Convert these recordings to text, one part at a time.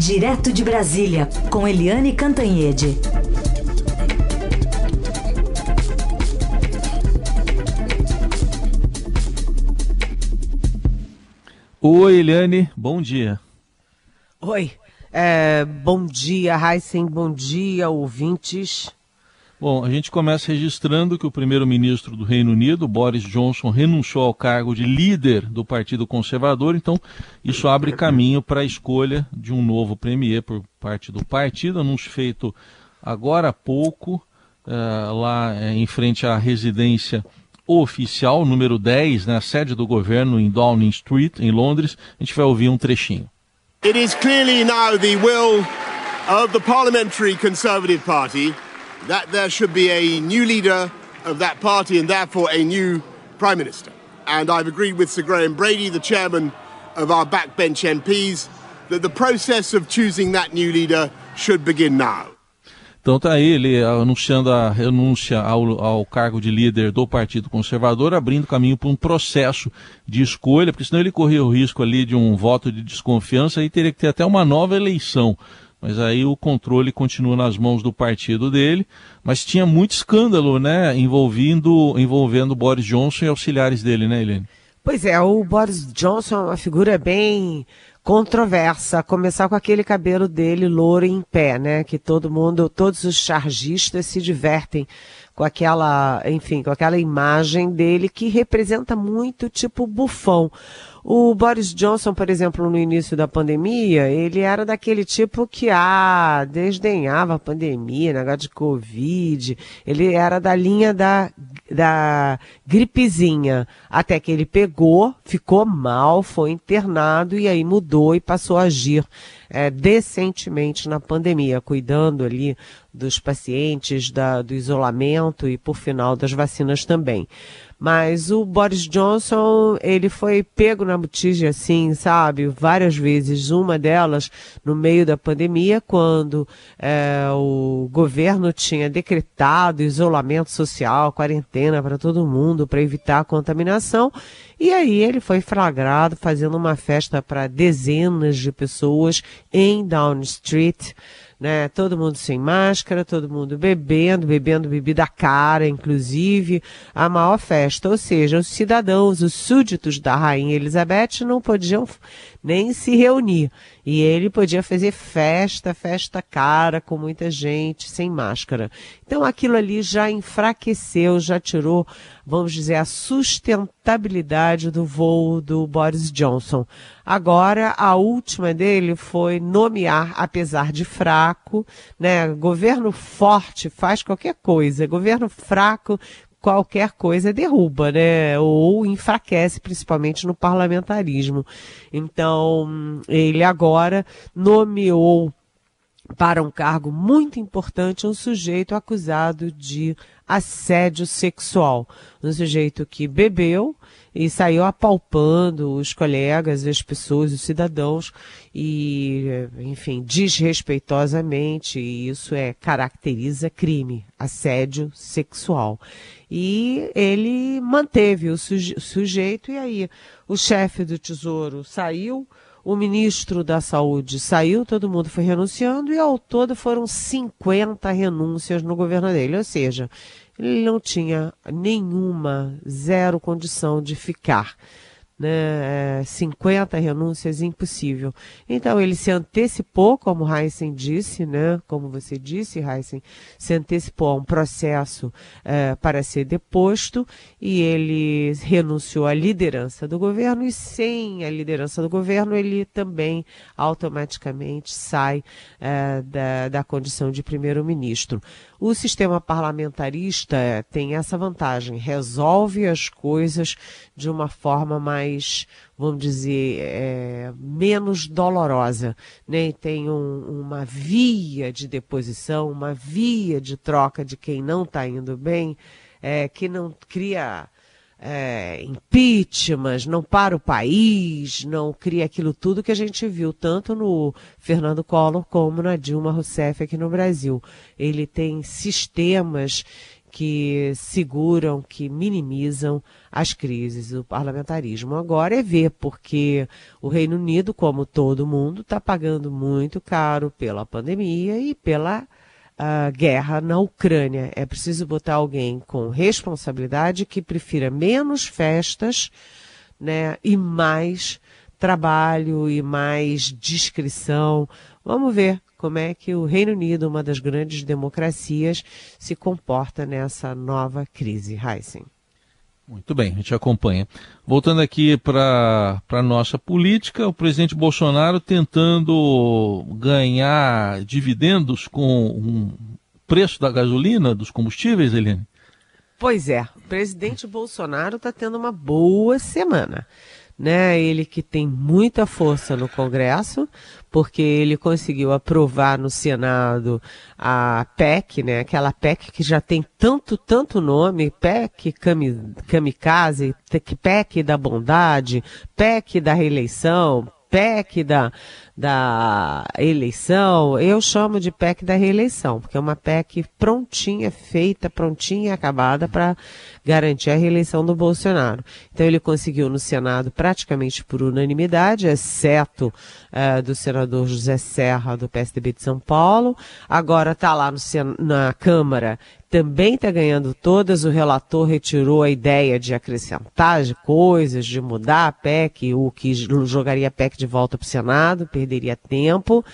Direto de Brasília, com Eliane Cantanhede. Oi, Eliane, bom dia. Oi, é, bom dia, Heisen, bom dia, ouvintes. Bom, a gente começa registrando que o primeiro-ministro do Reino Unido, Boris Johnson, renunciou ao cargo de líder do Partido Conservador, então isso abre caminho para a escolha de um novo premier por parte do partido, anúncio feito agora há pouco, uh, lá uh, em frente à residência oficial, número 10, na né, sede do governo em Downing Street, em Londres. A gente vai ouvir um trechinho. It is clearly now the will of the Parliamentary Conservative Party that there should be a new leader of that party and therefore a new Prime Minister. And I've agreed with Sir Graham Brady, the chairman of our backbench MPs, that the process of choosing that new leader should begin now. Então tá aí ele anunciando a renúncia ao, ao, cargo de líder do Partido Conservador, abrindo caminho para um processo de escolha, porque senão ele corria o risco ali de um voto de desconfiança e teria que ter até uma nova eleição mas aí o controle continua nas mãos do partido dele. Mas tinha muito escândalo, né, envolvendo, envolvendo Boris Johnson e auxiliares dele, né, Helene? Pois é, o Boris Johnson é uma figura bem controversa, começar com aquele cabelo dele louro em pé, né, que todo mundo, todos os chargistas se divertem com aquela, enfim, com aquela imagem dele que representa muito tipo bufão. O Boris Johnson, por exemplo, no início da pandemia, ele era daquele tipo que, ah, desdenhava a pandemia, negócio de Covid. Ele era da linha da, da gripezinha. Até que ele pegou, ficou mal, foi internado e aí mudou e passou a agir é, decentemente na pandemia, cuidando ali dos pacientes, da, do isolamento e, por final, das vacinas também. Mas o Boris Johnson, ele foi pego na botija assim, sabe, várias vezes. Uma delas no meio da pandemia, quando é, o governo tinha decretado isolamento social, quarentena para todo mundo, para evitar a contaminação. E aí ele foi flagrado fazendo uma festa para dezenas de pessoas em Down Street né? Todo mundo sem máscara, todo mundo bebendo, bebendo bebida cara, inclusive, a maior festa. Ou seja, os cidadãos, os súditos da Rainha Elizabeth não podiam nem se reunir. E ele podia fazer festa, festa cara, com muita gente, sem máscara. Então aquilo ali já enfraqueceu, já tirou, vamos dizer, a sustentabilidade do voo do Boris Johnson. Agora, a última dele foi nomear, apesar de fraco, né? Governo forte faz qualquer coisa, governo fraco qualquer coisa derruba, né? Ou enfraquece, principalmente no parlamentarismo. Então, ele agora nomeou para um cargo muito importante um sujeito acusado de assédio sexual. Um sujeito que bebeu e saiu apalpando os colegas, as pessoas, os cidadãos e, enfim, desrespeitosamente, e isso é caracteriza crime, assédio sexual. E ele manteve o suje sujeito e aí o chefe do Tesouro saiu, o ministro da Saúde saiu, todo mundo foi renunciando e ao todo foram 50 renúncias no governo dele. Ou seja, ele não tinha nenhuma, zero condição de ficar né, 50 é, renúncias impossível. Então ele se antecipou, como Heisen disse, né, como você disse, Heisen, se antecipou a um processo é, para ser deposto e ele renunciou à liderança do governo e sem a liderança do governo ele também automaticamente sai é, da, da condição de primeiro-ministro. O sistema parlamentarista tem essa vantagem, resolve as coisas de uma forma mais, vamos dizer, é, menos dolorosa. Né? Tem um, uma via de deposição, uma via de troca de quem não está indo bem, é, que não cria é, impeachment, não para o país, não cria aquilo tudo que a gente viu tanto no Fernando Collor como na Dilma Rousseff aqui no Brasil. Ele tem sistemas que seguram, que minimizam as crises. O parlamentarismo agora é ver, porque o Reino Unido, como todo mundo, está pagando muito caro pela pandemia e pela uh, guerra na Ucrânia. É preciso botar alguém com responsabilidade que prefira menos festas né, e mais trabalho e mais discrição. Vamos ver como é que o Reino Unido, uma das grandes democracias, se comporta nessa nova crise. Heisen. Muito bem, a gente acompanha. Voltando aqui para a nossa política, o presidente Bolsonaro tentando ganhar dividendos com o preço da gasolina, dos combustíveis, Eliane? Pois é, o presidente Bolsonaro está tendo uma boa semana né? Ele que tem muita força no Congresso, porque ele conseguiu aprovar no Senado a PEC, né? Aquela PEC que já tem tanto, tanto nome, PEC kamikaze, PEC da bondade, PEC da reeleição, PEC da, da eleição, eu chamo de PEC da reeleição, porque é uma PEC prontinha, feita, prontinha, acabada para garantir a reeleição do Bolsonaro. Então ele conseguiu no Senado praticamente por unanimidade, exceto uh, do senador José Serra, do PSDB de São Paulo. Agora está lá no, na Câmara também está ganhando todas. O relator retirou a ideia de acrescentar de coisas, de mudar a PEC, o que jogaria a PEC de volta para o Senado, perderia tempo.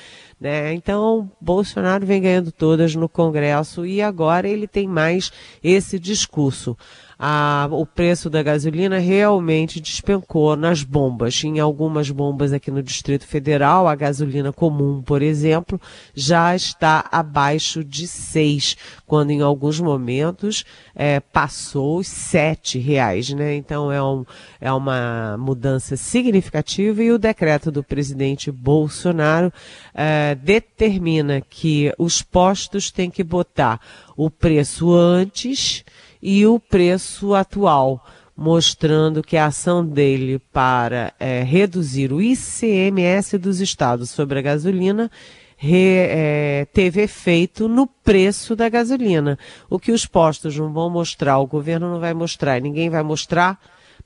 Né? Então, Bolsonaro vem ganhando todas no Congresso e agora ele tem mais esse discurso. A, o preço da gasolina realmente despencou nas bombas. Em algumas bombas aqui no Distrito Federal, a gasolina comum, por exemplo, já está abaixo de seis, quando em alguns momentos é, passou os sete reais. Né? Então é, um, é uma mudança significativa e o decreto do presidente Bolsonaro é, determina que os postos têm que botar o preço antes e o preço atual, mostrando que a ação dele para é, reduzir o ICMS dos estados sobre a gasolina Re, é, teve efeito no preço da gasolina. O que os postos não vão mostrar, o governo não vai mostrar, ninguém vai mostrar,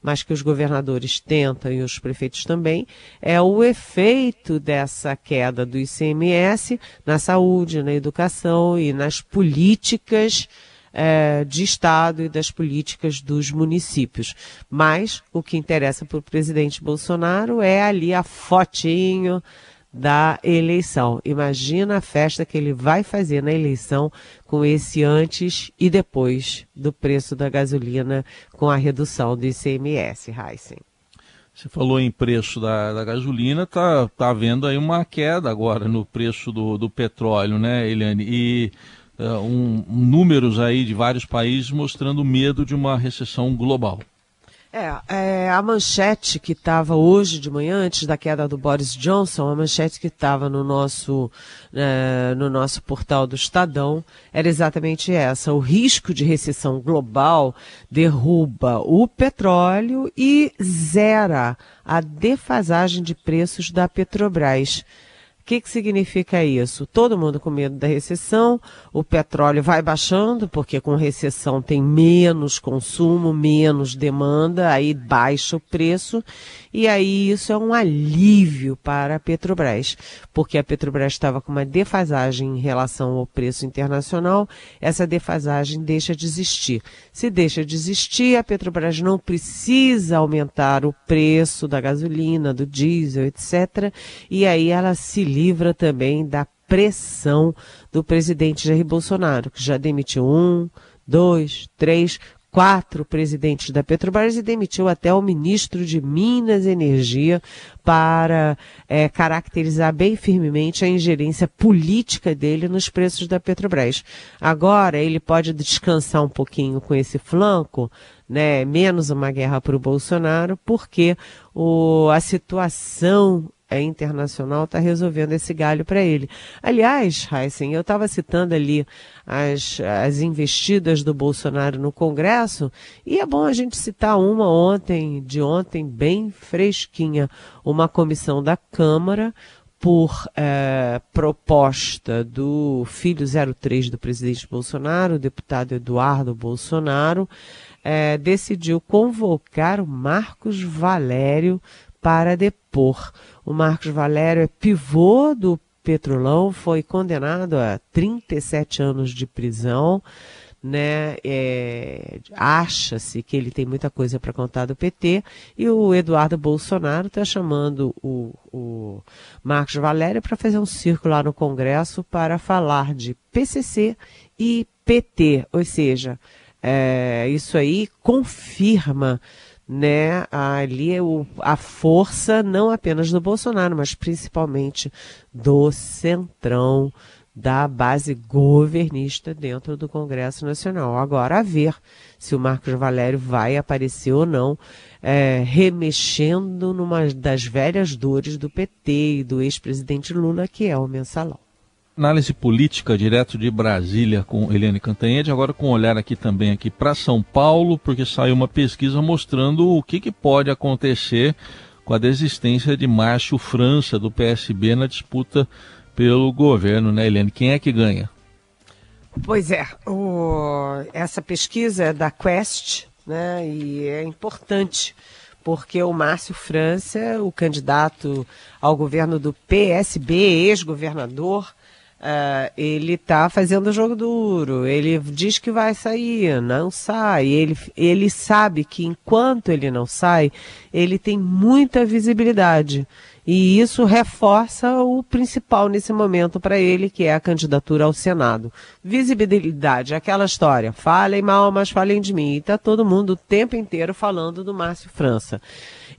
mas que os governadores tentam e os prefeitos também, é o efeito dessa queda do ICMS na saúde, na educação e nas políticas é, de Estado e das políticas dos municípios. Mas o que interessa para o presidente Bolsonaro é ali a fotinho da eleição. Imagina a festa que ele vai fazer na eleição com esse antes e depois do preço da gasolina com a redução do ICMS, Heisen. Você falou em preço da, da gasolina, tá, tá havendo aí uma queda agora no preço do, do petróleo, né, Eliane? E um, números aí de vários países mostrando medo de uma recessão global. É, é, a manchete que estava hoje de manhã, antes da queda do Boris Johnson, a manchete que estava no nosso, é, no nosso portal do Estadão era exatamente essa. O risco de recessão global derruba o petróleo e zera a defasagem de preços da Petrobras que, que significa isso? Todo mundo com medo da recessão, o petróleo vai baixando, porque com recessão tem menos consumo, menos demanda, aí baixa o preço, e aí isso é um alívio para a Petrobras, porque a Petrobras estava com uma defasagem em relação ao preço internacional, essa defasagem deixa de existir. Se deixa de existir, a Petrobras não precisa aumentar o preço da gasolina, do diesel, etc. E aí ela se também da pressão do presidente Jair Bolsonaro, que já demitiu um, dois, três, quatro presidentes da Petrobras e demitiu até o ministro de Minas e Energia para é, caracterizar bem firmemente a ingerência política dele nos preços da Petrobras. Agora ele pode descansar um pouquinho com esse flanco, né, menos uma guerra para o Bolsonaro, porque o, a situação é internacional está resolvendo esse galho para ele. Aliás, Heisen, eu estava citando ali as, as investidas do Bolsonaro no Congresso, e é bom a gente citar uma ontem, de ontem, bem fresquinha, uma comissão da Câmara por é, proposta do filho 03 do presidente Bolsonaro, o deputado Eduardo Bolsonaro, é, decidiu convocar o Marcos Valério para depor. O Marcos Valério é pivô do Petrolão, foi condenado a 37 anos de prisão né, é, acha-se que ele tem muita coisa para contar do PT, e o Eduardo Bolsonaro está chamando o, o Marcos Valério para fazer um círculo lá no Congresso para falar de PCC e PT, ou seja, é, isso aí confirma né, ali o, a força não apenas do Bolsonaro, mas principalmente do Centrão, da base governista dentro do Congresso Nacional. Agora, a ver se o Marcos Valério vai aparecer ou não, é, remexendo numa das velhas dores do PT e do ex-presidente Lula, que é o mensalão. Análise política direto de Brasília com Eliane Cantanhede, agora com um olhar aqui também aqui para São Paulo, porque saiu uma pesquisa mostrando o que, que pode acontecer com a desistência de Márcio França do PSB na disputa pelo governo, né, Helene? Quem é que ganha? Pois é, o, essa pesquisa é da Quest, né, e é importante, porque o Márcio França, o candidato ao governo do PSB, ex-governador, Uh, ele está fazendo jogo duro, ele diz que vai sair, não sai. Ele, ele sabe que enquanto ele não sai, ele tem muita visibilidade. E isso reforça o principal nesse momento para ele, que é a candidatura ao Senado. Visibilidade, aquela história. Falem mal, mas falem de mim. E está todo mundo o tempo inteiro falando do Márcio França.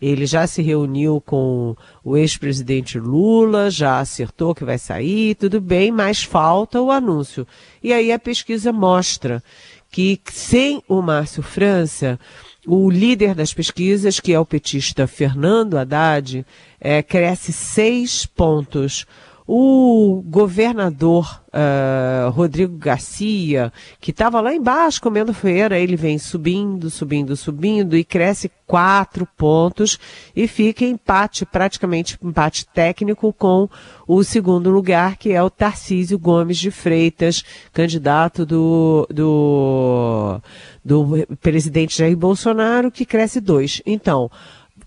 Ele já se reuniu com o ex-presidente Lula, já acertou que vai sair, tudo bem, mas falta o anúncio. E aí a pesquisa mostra que sem o Márcio França, o líder das pesquisas, que é o petista Fernando Haddad, é, cresce seis pontos. O governador uh, Rodrigo Garcia, que estava lá embaixo comendo feira, ele vem subindo, subindo, subindo e cresce quatro pontos e fica empate, praticamente empate técnico com o segundo lugar, que é o Tarcísio Gomes de Freitas, candidato do, do, do presidente Jair Bolsonaro, que cresce dois. Então,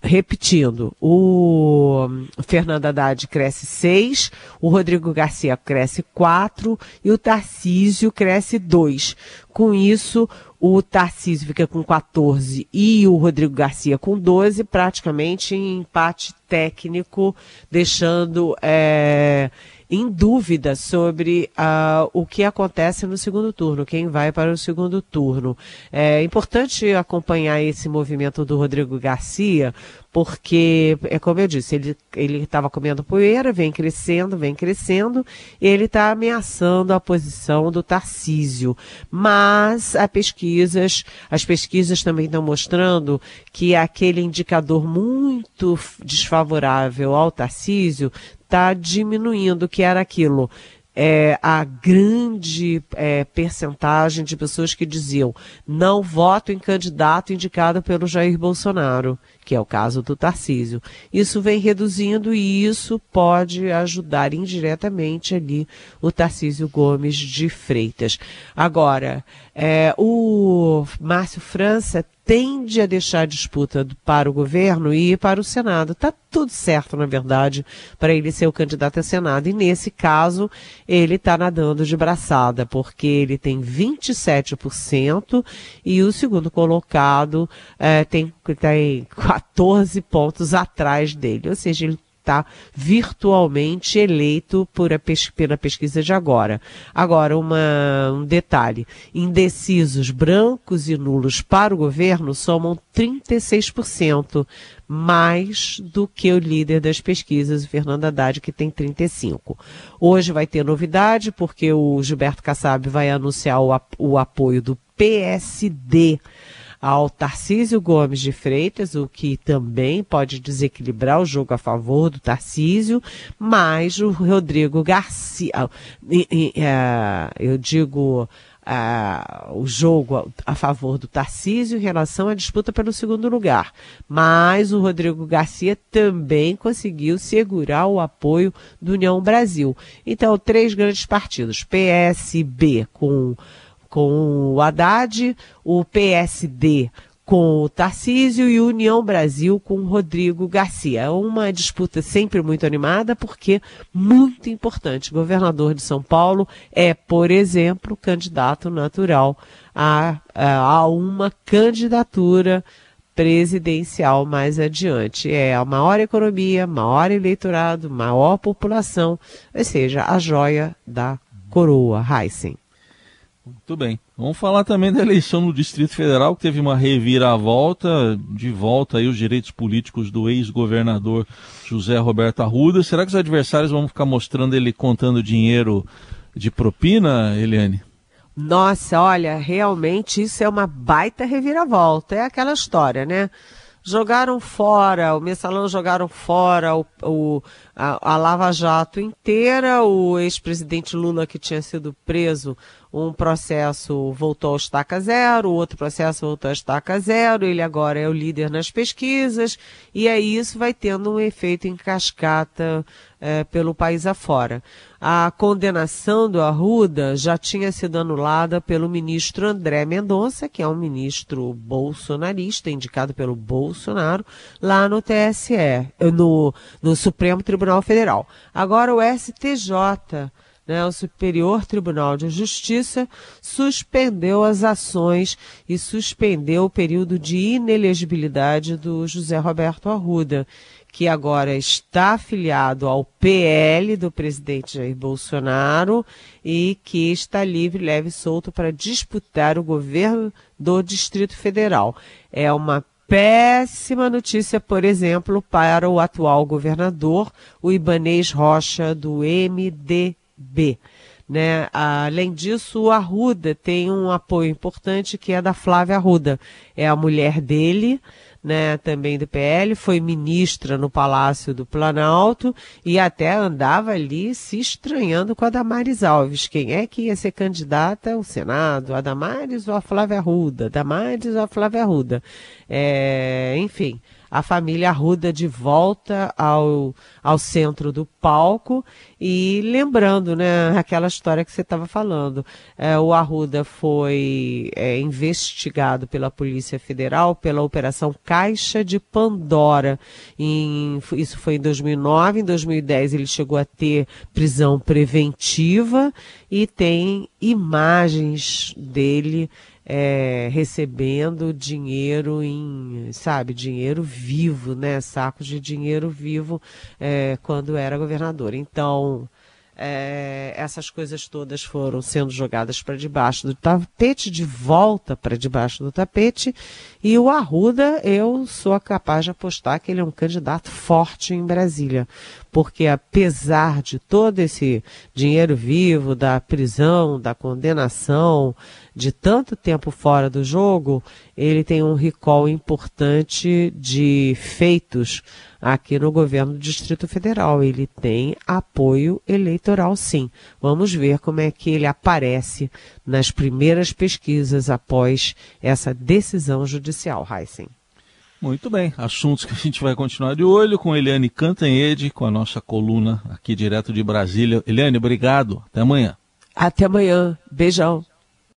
repetindo, o Fernando Haddad cresce 6, o Rodrigo Garcia cresce 4 e o Tarcísio cresce 2. Com isso, o Tarcísio fica com 14 e o Rodrigo Garcia com 12, praticamente em empate técnico, deixando é, em dúvida sobre uh, o que acontece no segundo turno, quem vai para o segundo turno. É importante acompanhar esse movimento do Rodrigo Garcia, porque, é como eu disse, ele estava comendo poeira, vem crescendo, vem crescendo, e ele está ameaçando a posição do Tarcísio. Mas as pesquisas, as pesquisas também estão mostrando que aquele indicador muito desfavorável ao Tarcísio está diminuindo, que era aquilo. É, a grande é, percentagem de pessoas que diziam não voto em candidato indicado pelo Jair Bolsonaro, que é o caso do Tarcísio. Isso vem reduzindo e isso pode ajudar indiretamente ali o Tarcísio Gomes de Freitas. Agora, é, o Márcio França tende a deixar a disputa para o governo e para o Senado. Está tudo certo, na verdade, para ele ser o candidato a Senado. E nesse caso, ele está nadando de braçada, porque ele tem 27% e o segundo colocado é, tem, tem 14 pontos atrás dele. Ou seja, ele está virtualmente eleito por pes pela pesquisa de agora. Agora, uma, um detalhe: indecisos brancos e nulos para o governo somam 36%, mais do que o líder das pesquisas, o Fernando Haddad, que tem 35%. Hoje vai ter novidade, porque o Gilberto Kassab vai anunciar o, o apoio do PSD ao Tarcísio Gomes de Freitas, o que também pode desequilibrar o jogo a favor do Tarcísio, mas o Rodrigo Garcia, é, eu digo o jogo a favor do Tarcísio em relação à disputa pelo segundo lugar. Mas o Rodrigo Garcia também conseguiu segurar o apoio do União Brasil. Então, três grandes partidos: PSB com, com o Haddad, o PSD com o Tarcísio e União Brasil com o Rodrigo Garcia. É uma disputa sempre muito animada, porque muito importante. O governador de São Paulo é, por exemplo, candidato natural a, a uma candidatura presidencial mais adiante. É a maior economia, maior eleitorado, maior população, ou seja, a joia da coroa, Heisen. Muito bem. Vamos falar também da eleição no Distrito Federal, que teve uma reviravolta, de volta aí os direitos políticos do ex-governador José Roberto Arruda. Será que os adversários vão ficar mostrando ele contando dinheiro de propina, Eliane? Nossa, olha, realmente isso é uma baita reviravolta. É aquela história, né? jogaram fora, o mensalão jogaram fora o, o a, a, Lava Jato inteira, o ex-presidente Lula que tinha sido preso, um processo voltou ao estaca zero, outro processo voltou ao estaca zero, ele agora é o líder nas pesquisas, e aí isso vai tendo um efeito em cascata é, pelo país afora. A condenação do Arruda já tinha sido anulada pelo ministro André Mendonça, que é um ministro bolsonarista, indicado pelo Bolsonaro, lá no TSE, no, no Supremo Tribunal Federal. Agora o STJ né, o Superior Tribunal de Justiça suspendeu as ações e suspendeu o período de inelegibilidade do José Roberto Arruda que agora está afiliado ao PL do presidente Jair Bolsonaro e que está livre, leve e solto para disputar o governo do Distrito Federal. É uma péssima notícia, por exemplo, para o atual governador, o Ibanês Rocha, do MDB. Né? Além disso, o Arruda tem um apoio importante que é da Flávia Arruda. É a mulher dele, né, também do PL, foi ministra no Palácio do Planalto e até andava ali se estranhando com a Damares Alves. Quem é que ia ser candidata ao Senado? A Damares ou a Flávia Arruda? Damares ou a Flávia Arruda? É, enfim, a família Arruda de volta ao, ao centro do palco e lembrando, né, aquela história que você estava falando, é, o Arruda foi é, investigado pela Polícia Federal pela Operação Caixa de Pandora. Em, isso foi em 2009, em 2010 ele chegou a ter prisão preventiva e tem imagens dele é, recebendo dinheiro em, sabe, dinheiro vivo, né? Sacos de dinheiro vivo é, quando era governador. Então, é, essas coisas todas foram sendo jogadas para debaixo do tapete, de volta para debaixo do tapete, e o Arruda, eu sou capaz de apostar que ele é um candidato forte em Brasília, porque apesar de todo esse dinheiro vivo, da prisão, da condenação, de tanto tempo fora do jogo, ele tem um recall importante de feitos aqui no governo do Distrito Federal. Ele tem apoio eleitoral, sim. Vamos ver como é que ele aparece nas primeiras pesquisas após essa decisão judicial, Heisen. Muito bem, assuntos que a gente vai continuar de olho com Eliane Cantanhede, com a nossa coluna aqui direto de Brasília. Eliane, obrigado. Até amanhã. Até amanhã. Beijão.